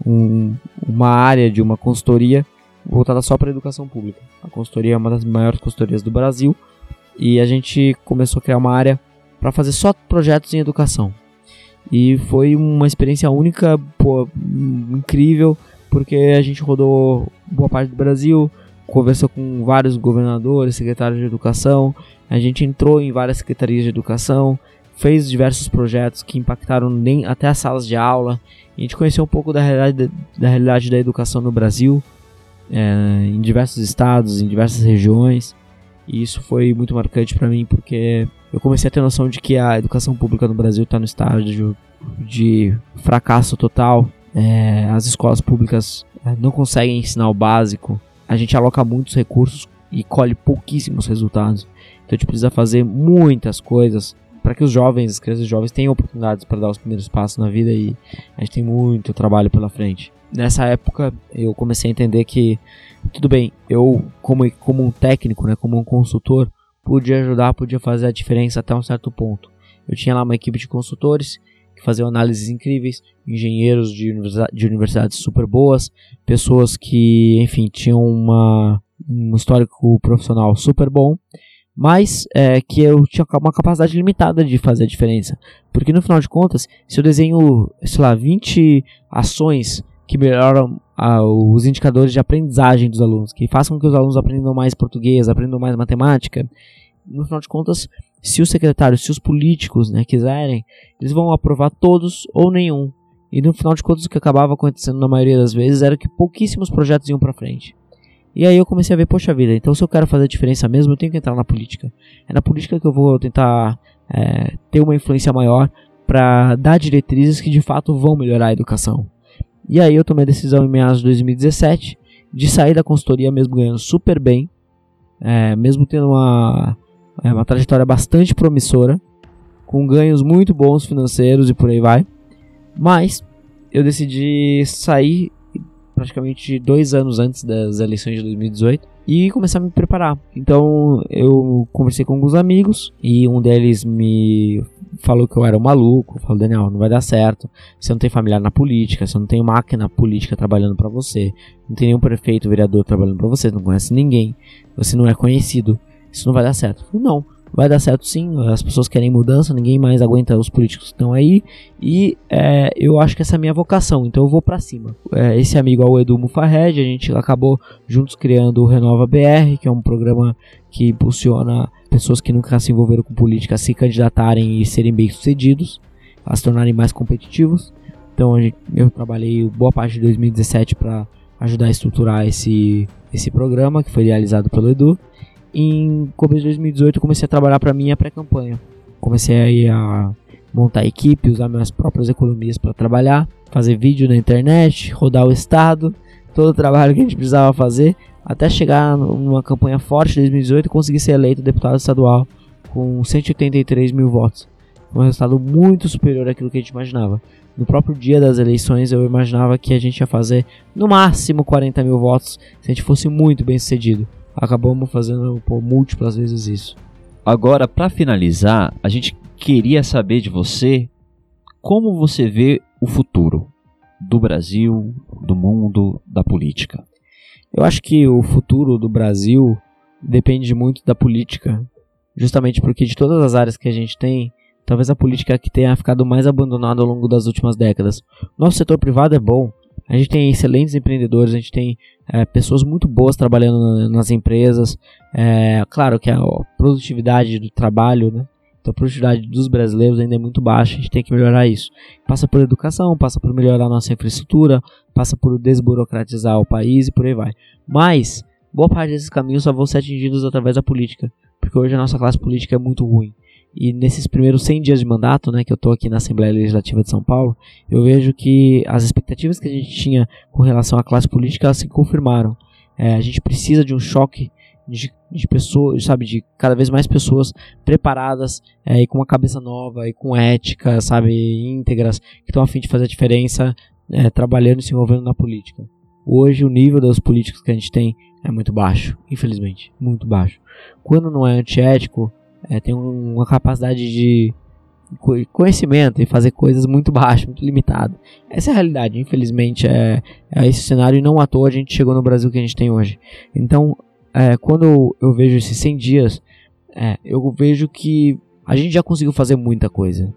um, uma área de uma consultoria voltada só para a educação pública. A consultoria é uma das maiores consultorias do Brasil e a gente começou a criar uma área para fazer só projetos em educação. E foi uma experiência única, pô, incrível, porque a gente rodou boa parte do Brasil, conversou com vários governadores, secretários de educação, a gente entrou em várias secretarias de educação, fez diversos projetos que impactaram nem até as salas de aula. A gente conheceu um pouco da realidade da, realidade da educação no Brasil, é, em diversos estados, em diversas regiões. E isso foi muito marcante para mim porque eu comecei a ter noção de que a educação pública no Brasil está no estágio de fracasso total. É, as escolas públicas é, não conseguem ensinar o básico. A gente aloca muitos recursos e colhe pouquíssimos resultados. Então a gente precisa fazer muitas coisas para que os jovens, as crianças jovens tenham oportunidades para dar os primeiros passos na vida e a gente tem muito trabalho pela frente. Nessa época eu comecei a entender que tudo bem, eu como, como um técnico, né, como um consultor, podia ajudar, podia fazer a diferença até um certo ponto. Eu tinha lá uma equipe de consultores que faziam análises incríveis, engenheiros de, de universidades super boas, pessoas que, enfim, tinham uma, um histórico profissional super bom, mas é, que eu tinha uma capacidade limitada de fazer a diferença. Porque no final de contas, se eu desenho, sei lá, 20 ações que melhoram ah, os indicadores de aprendizagem dos alunos, que façam com que os alunos aprendam mais português, aprendam mais matemática. No final de contas, se os secretários, se os políticos né, quiserem, eles vão aprovar todos ou nenhum. E no final de contas, o que acabava acontecendo na maioria das vezes era que pouquíssimos projetos iam para frente. E aí eu comecei a ver, poxa vida, então se eu quero fazer a diferença mesmo, eu tenho que entrar na política. É na política que eu vou tentar é, ter uma influência maior para dar diretrizes que de fato vão melhorar a educação. E aí eu tomei a decisão em meados de 2017 de sair da consultoria mesmo ganhando super bem, é, mesmo tendo uma, é, uma trajetória bastante promissora, com ganhos muito bons financeiros e por aí vai. Mas eu decidi sair praticamente dois anos antes das eleições de 2018 e começar a me preparar. Então eu conversei com alguns amigos e um deles me falou que eu era um maluco, falou, Daniel, não vai dar certo, você não tem familiar na política, você não tem máquina política trabalhando para você, não tem nenhum prefeito, vereador trabalhando para você, não conhece ninguém, você não é conhecido, isso não vai dar certo. falei, não, vai dar certo sim, as pessoas querem mudança, ninguém mais aguenta os políticos que estão aí, e é, eu acho que essa é a minha vocação, então eu vou para cima. É, esse amigo é o Edu Mufarred, a gente acabou juntos criando o Renova BR, que é um programa que impulsiona pessoas que nunca se envolveram com política a se candidatarem e serem bem-sucedidos, a se tornarem mais competitivos. Então gente, eu trabalhei boa parte de 2017 para ajudar a estruturar esse, esse programa que foi realizado pelo Edu. Em começo de 2018 eu comecei a trabalhar para minha pré-campanha. Comecei aí a montar equipe, usar minhas próprias economias para trabalhar, fazer vídeo na internet, rodar o estado, todo o trabalho que a gente precisava fazer, até chegar numa campanha forte de 2018 e conseguir ser eleito deputado estadual com 183 mil votos. Um resultado muito superior àquilo que a gente imaginava. No próprio dia das eleições eu imaginava que a gente ia fazer no máximo 40 mil votos se a gente fosse muito bem sucedido. Acabamos fazendo por múltiplas vezes isso. Agora, para finalizar, a gente queria saber de você como você vê o futuro do Brasil, do mundo, da política. Eu acho que o futuro do Brasil depende muito da política, justamente porque de todas as áreas que a gente tem, talvez a política que tenha ficado mais abandonada ao longo das últimas décadas. Nosso setor privado é bom, a gente tem excelentes empreendedores, a gente tem é, pessoas muito boas trabalhando nas empresas. É, claro que a produtividade do trabalho, né? Então a produtividade dos brasileiros ainda é muito baixa, a gente tem que melhorar isso. Passa por educação, passa por melhorar a nossa infraestrutura, passa por desburocratizar o país e por aí vai. Mas boa parte desses caminhos só vão ser atingidos através da política, porque hoje a nossa classe política é muito ruim. E nesses primeiros 100 dias de mandato, né, que eu estou aqui na Assembleia Legislativa de São Paulo, eu vejo que as expectativas que a gente tinha com relação à classe política elas se confirmaram. É, a gente precisa de um choque de, de, pessoas, sabe, de cada vez mais pessoas preparadas é, e com uma cabeça nova e com ética, sabe, íntegras, que estão a fim de fazer a diferença, é, trabalhando e se envolvendo na política. Hoje o nível dos políticos que a gente tem é muito baixo, infelizmente, muito baixo. Quando não é antiético, é, tem uma capacidade de conhecimento e fazer coisas muito baixo, muito limitado. Essa é a realidade, infelizmente é, é esse cenário e não à toa a gente chegou no Brasil que a gente tem hoje. Então, é, quando eu, eu, vejo esses 100 dias, é, eu vejo que a gente já conseguiu fazer muita coisa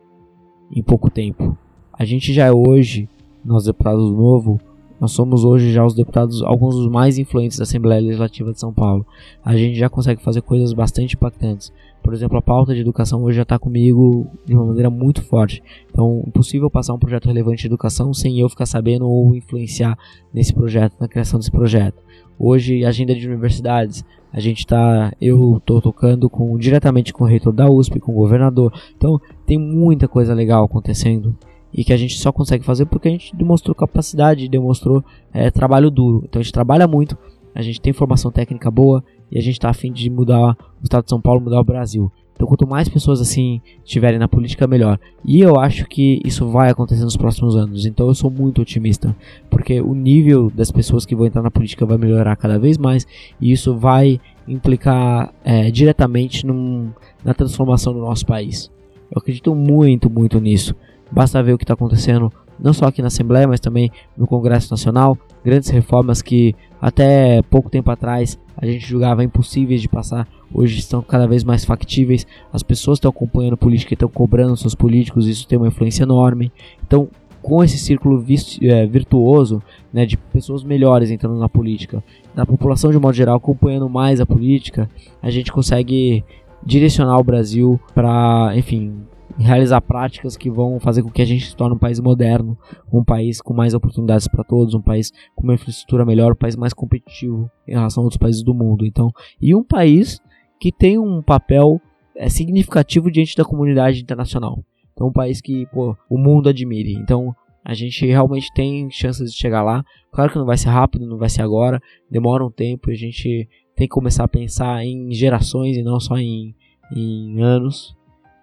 em pouco tempo. A gente já é hoje, nós deputados novo, nós somos hoje já os deputados, alguns dos mais influentes da Assembleia Legislativa de São Paulo. A gente já consegue fazer coisas bastante impactantes. Por exemplo, a pauta de educação hoje já está comigo de uma maneira muito forte. Então, impossível passar um projeto relevante de educação sem eu ficar sabendo ou influenciar nesse projeto, na criação desse projeto. Hoje, agenda de universidades, a gente está, eu estou tocando com diretamente com o reitor da USP, com o governador. Então, tem muita coisa legal acontecendo e que a gente só consegue fazer porque a gente demonstrou capacidade, demonstrou é, trabalho duro. Então a gente trabalha muito, a gente tem formação técnica boa e a gente está afim de mudar o estado de São Paulo, mudar o Brasil. Então quanto mais pessoas assim estiverem na política, melhor. E eu acho que isso vai acontecer nos próximos anos. Então eu sou muito otimista, porque o nível das pessoas que vão entrar na política vai melhorar cada vez mais e isso vai implicar é, diretamente num, na transformação do nosso país. Eu acredito muito, muito nisso. Basta ver o que está acontecendo não só aqui na Assembleia, mas também no Congresso Nacional. Grandes reformas que até pouco tempo atrás a gente julgava impossíveis de passar, hoje estão cada vez mais factíveis. As pessoas estão acompanhando política estão cobrando seus políticos, isso tem uma influência enorme. Então, com esse círculo é, virtuoso né, de pessoas melhores entrando na política, da população de modo geral acompanhando mais a política, a gente consegue direcionar o Brasil para, enfim, realizar práticas que vão fazer com que a gente se torne um país moderno, um país com mais oportunidades para todos, um país com uma infraestrutura melhor, um país mais competitivo em relação a outros países do mundo. Então, e um país que tem um papel é, significativo diante da comunidade internacional. Então, um país que pô, o mundo admire. Então, a gente realmente tem chances de chegar lá. Claro que não vai ser rápido, não vai ser agora, demora um tempo e a gente tem que começar a pensar em gerações e não só em, em anos.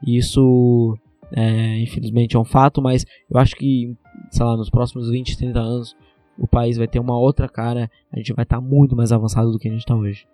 Isso, é, infelizmente, é um fato, mas eu acho que, sei lá, nos próximos 20, 30 anos, o país vai ter uma outra cara, a gente vai estar tá muito mais avançado do que a gente está hoje.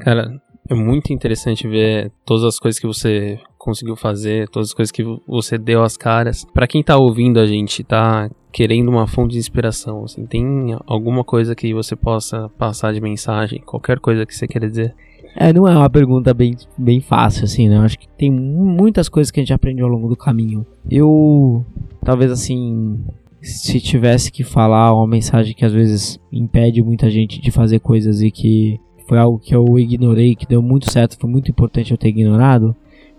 Cara, é muito interessante ver todas as coisas que você conseguiu fazer, todas as coisas que você deu as caras. Para quem tá ouvindo a gente, tá querendo uma fonte de inspiração, assim, tem alguma coisa que você possa passar de mensagem, qualquer coisa que você queira dizer? É, não é uma pergunta bem, bem fácil, assim, né? Eu acho que tem muitas coisas que a gente aprende ao longo do caminho. Eu, talvez assim, se tivesse que falar uma mensagem que às vezes impede muita gente de fazer coisas e que foi algo que eu ignorei, que deu muito certo, foi muito importante eu ter ignorado,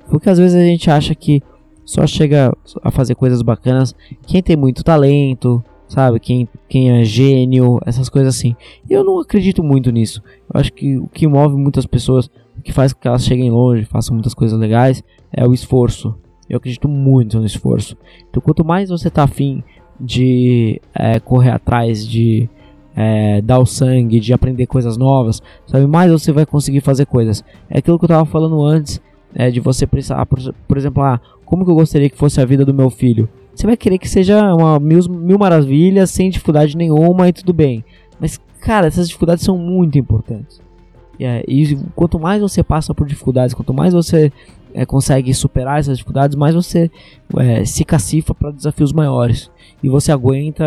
foi que às vezes a gente acha que só chega a fazer coisas bacanas quem tem muito talento, sabe? Quem, quem é gênio, essas coisas assim. Eu não acredito muito nisso. Eu acho que o que move muitas pessoas, o que faz com que elas cheguem longe, façam muitas coisas legais, é o esforço. Eu acredito muito no esforço. Então, quanto mais você tá afim de é, correr atrás, de é, dar o sangue, de aprender coisas novas, sabe? Mais você vai conseguir fazer coisas. É aquilo que eu tava falando antes, é, de você precisar, por, por exemplo, ah, como que eu gostaria que fosse a vida do meu filho? Você vai querer que seja uma mil, mil maravilhas, sem dificuldade nenhuma e tudo bem. Mas, cara, essas dificuldades são muito importantes. É, e quanto mais você passa por dificuldades, quanto mais você é, consegue superar essas dificuldades, mais você é, se cacifa para desafios maiores. E você aguenta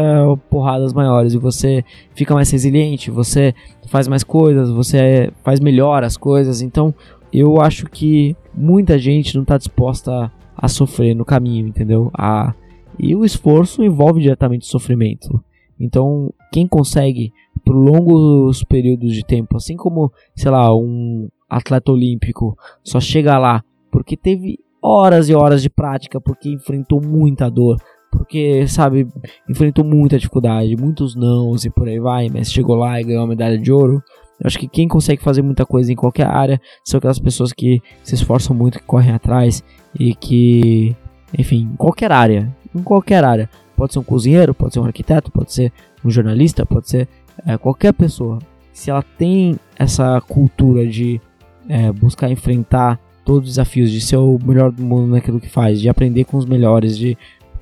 porradas maiores. E você fica mais resiliente, você faz mais coisas, você faz melhor as coisas. Então, eu acho que muita gente não está disposta a, a sofrer no caminho, entendeu? A e o esforço envolve diretamente sofrimento. Então, quem consegue por longos períodos de tempo, assim como, sei lá, um atleta olímpico só chega lá porque teve horas e horas de prática, porque enfrentou muita dor, porque, sabe, enfrentou muita dificuldade, muitos nãos e por aí vai, mas chegou lá e ganhou a medalha de ouro. Eu acho que quem consegue fazer muita coisa em qualquer área são aquelas pessoas que se esforçam muito, que correm atrás e que, enfim, em qualquer área, em qualquer área. Pode ser um cozinheiro, pode ser um arquiteto, pode ser um jornalista, pode ser é, qualquer pessoa. Se ela tem essa cultura de é, buscar enfrentar todos os desafios, de ser o melhor do mundo naquilo que faz, de aprender com os melhores, de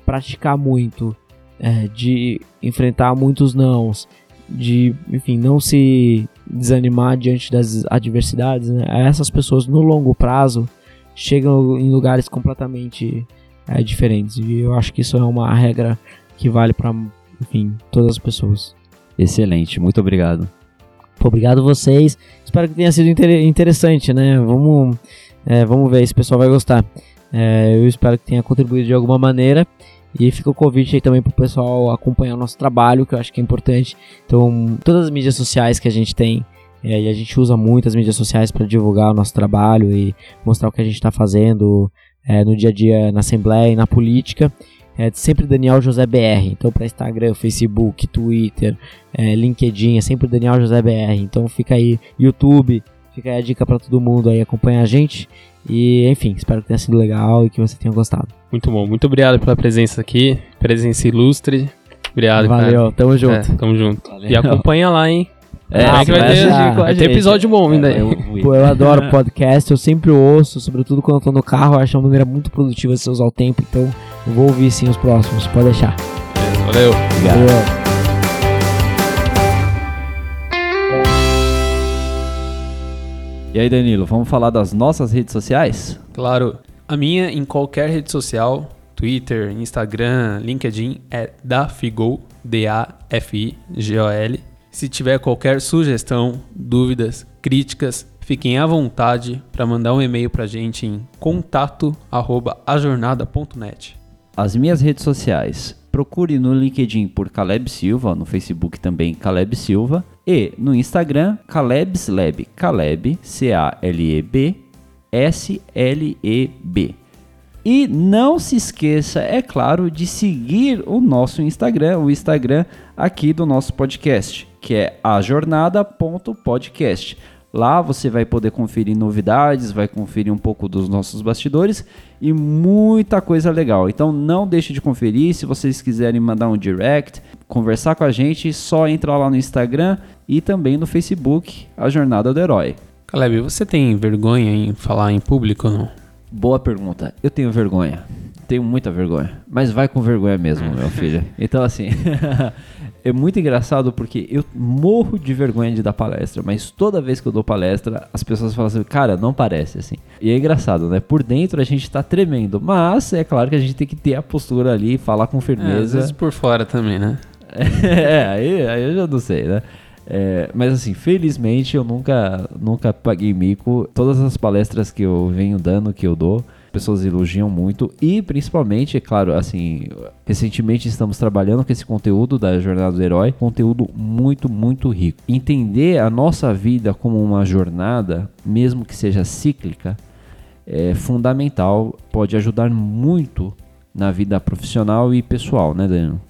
praticar muito, é, de enfrentar muitos nãos, de, enfim, não se desanimar diante das adversidades, né? essas pessoas no longo prazo chegam em lugares completamente é, diferentes. E eu acho que isso é uma regra que vale para, enfim, todas as pessoas. Excelente, muito obrigado. Pô, obrigado vocês. Espero que tenha sido inter interessante, né? Vamos, é, vamos ver se o pessoal vai gostar. É, eu espero que tenha contribuído de alguma maneira. E fica o convite aí também pro pessoal acompanhar o nosso trabalho, que eu acho que é importante. Então, todas as mídias sociais que a gente tem, é, e a gente usa muito as mídias sociais para divulgar o nosso trabalho e mostrar o que a gente está fazendo é, no dia a dia na Assembleia e na política. É sempre Daniel José BR. Então, para Instagram, Facebook, Twitter, é, LinkedIn, é sempre Daniel José BR. Então, fica aí, YouTube, fica aí a dica para todo mundo aí acompanhar a gente. E, enfim, espero que tenha sido legal e que você tenha gostado. Muito bom, muito obrigado pela presença aqui, presença ilustre. Obrigado, Valeu, cara. tamo junto. É, tamo junto. Valeu. E acompanha lá, hein? É, ah, que vai ter, vai ter episódio bom ainda. É, eu, Pô, eu adoro podcast, eu sempre ouço, sobretudo quando eu tô no carro, eu acho uma maneira muito produtiva de você usar o tempo, então eu vou ouvir sim os próximos, pode deixar. Valeu. Obrigado. Valeu. E aí, Danilo, vamos falar das nossas redes sociais? Claro. A minha, em qualquer rede social, Twitter, Instagram, LinkedIn, é Dafigol, D-A-F-I-G-O-L. Se tiver qualquer sugestão, dúvidas, críticas, fiquem à vontade para mandar um e-mail para a gente em contato@ajornada.net. As minhas redes sociais, procure no LinkedIn por Caleb Silva, no Facebook também Caleb Silva e no Instagram Caleb's Lab, Caleb C A L E B S L E B. E não se esqueça, é claro, de seguir o nosso Instagram, o Instagram aqui do nosso podcast, que é ajornada.podcast. Lá você vai poder conferir novidades, vai conferir um pouco dos nossos bastidores e muita coisa legal. Então não deixe de conferir. Se vocês quiserem mandar um direct, conversar com a gente, só entra lá no Instagram e também no Facebook, a Jornada do Herói. Caleb, você tem vergonha em falar em público ou não? Boa pergunta. Eu tenho vergonha. Tenho muita vergonha. Mas vai com vergonha mesmo, meu filho. Então, assim, é muito engraçado porque eu morro de vergonha de dar palestra, mas toda vez que eu dou palestra, as pessoas falam assim, cara, não parece assim. E é engraçado, né? Por dentro a gente tá tremendo, mas é claro que a gente tem que ter a postura ali, falar com É, às firmeza. vezes por fora também, né? É, aí, aí eu já não sei, né? É, mas assim, felizmente eu nunca, nunca paguei mico. Todas as palestras que eu venho dando, que eu dou, pessoas elogiam muito. E principalmente, é claro, assim, recentemente estamos trabalhando com esse conteúdo da Jornada do Herói. Conteúdo muito, muito rico. Entender a nossa vida como uma jornada, mesmo que seja cíclica, é fundamental. Pode ajudar muito na vida profissional e pessoal, né, Daniel?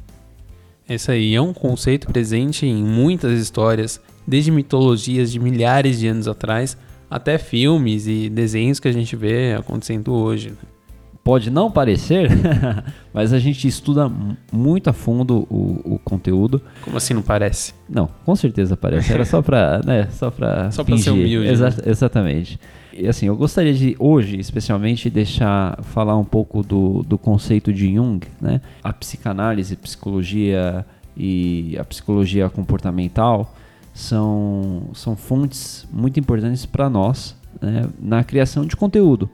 Esse aí é um conceito presente em muitas histórias, desde mitologias de milhares de anos atrás, até filmes e desenhos que a gente vê acontecendo hoje. né? pode não parecer, mas a gente estuda muito a fundo o, o conteúdo. Como assim não parece? Não, com certeza parece. Era só pra, né, só pra Só pra ser humilde, Exa- né? Exatamente. E assim, eu gostaria de hoje, especialmente, deixar falar um pouco do, do conceito de Jung, né? A psicanálise, psicologia e a psicologia comportamental são, são fontes muito importantes para nós né, na criação de conteúdo,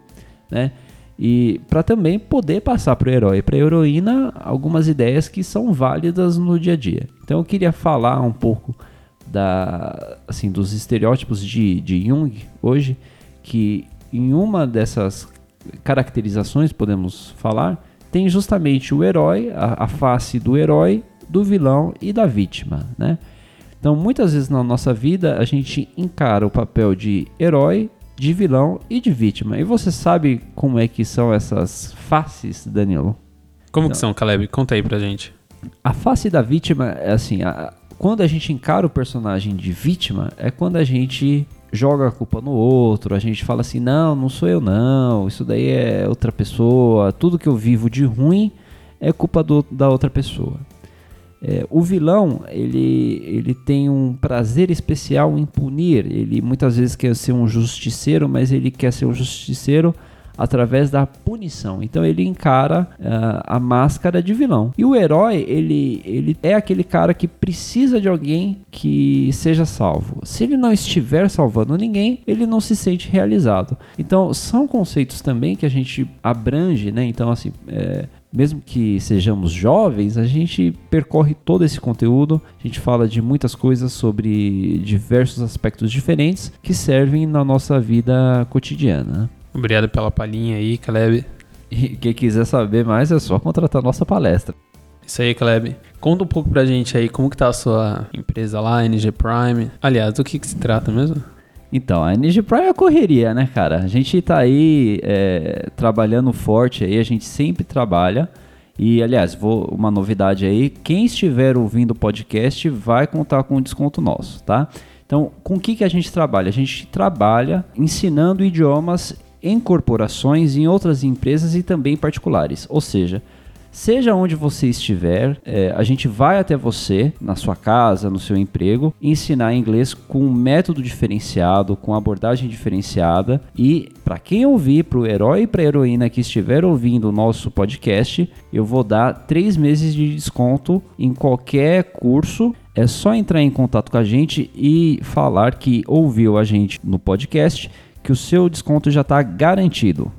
né? E para também poder passar para o herói, para a heroína, algumas ideias que são válidas no dia a dia. Então eu queria falar um pouco da, assim, dos estereótipos de, de Jung hoje, que em uma dessas caracterizações, podemos falar, tem justamente o herói, a, a face do herói, do vilão e da vítima, né? Então, muitas vezes na nossa vida, a gente encara o papel de herói, de vilão e de vítima. E você sabe como é que são essas faces, Danilo? Como que são, Caleb? Conta aí pra gente. A face da vítima é assim, a- quando a gente encara o personagem de vítima, é quando a gente joga a culpa no outro, a gente fala assim, não, não sou eu não, isso daí é outra pessoa, tudo que eu vivo de ruim é culpa do- da outra pessoa. É, o vilão, ele, ele tem um prazer especial em punir. Ele muitas vezes quer ser um justiceiro, mas ele quer ser um justiceiro através da punição. Então ele encara ah, a máscara de vilão. E o herói, ele, ele é aquele cara que precisa de alguém que seja salvo. Se ele não estiver salvando ninguém, ele não se sente realizado. Então são conceitos também que a gente abrange, né? Então assim, é, mesmo que sejamos jovens, a gente percorre todo esse conteúdo, a gente fala de muitas coisas sobre diversos aspectos diferentes que servem na nossa vida cotidiana. Obrigado pela palhinha aí, Caleb. E quem quiser saber mais é só contratar nossa palestra. Isso aí, Caleb. Conta um pouco pra gente aí como que tá a sua empresa lá, NG Prime. Aliás, do que que se trata mesmo? Então, a Ninja Prime é correria, né, cara? A gente tá aí é, trabalhando forte aí, a gente sempre trabalha. E, aliás, vou uma novidade aí, quem estiver ouvindo o podcast vai contar com um desconto nosso, tá? Então, com o que, que a gente trabalha? A gente trabalha ensinando idiomas em corporações, em outras empresas e também particulares. Ou seja, Seja onde você estiver, é, a gente vai até você, na sua casa, no seu emprego, ensinar inglês com um método diferenciado, com abordagem diferenciada. E para quem ouvir, para o herói e para a heroína que estiver ouvindo o nosso podcast, eu vou dar três meses de desconto em qualquer curso. É só entrar em contato com a gente e falar que ouviu a gente no podcast, que o seu desconto já está garantido.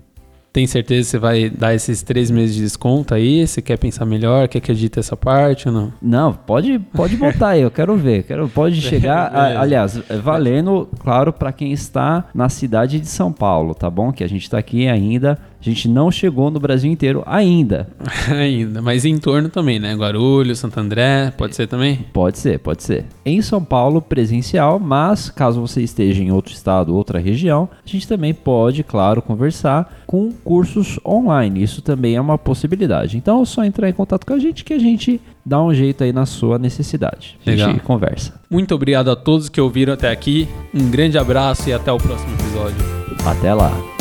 Tem certeza que você vai dar esses três meses de desconto aí? Você quer pensar melhor? Quer que edite essa parte ou não? Não, pode, pode botar aí, eu quero ver. Quero, pode chegar. Beleza. a- aliás, é valendo, claro, para quem está na cidade de São Paulo, tá bom? Que a gente está aqui ainda. A gente não chegou no Brasil inteiro ainda. Ainda, mas em torno também, né? Guarulhos, Santo André, pode ser também? Pode ser, pode ser. Em São Paulo, presencial, mas caso você esteja em outro estado, outra região, a gente também pode, claro, conversar com cursos online. Isso também é uma possibilidade. Então é só entrar em contato com a gente que a gente dá um jeito aí na sua necessidade. A gente Legal. conversa. Muito obrigado a todos que ouviram até aqui. Um grande abraço e até o próximo episódio. Até lá.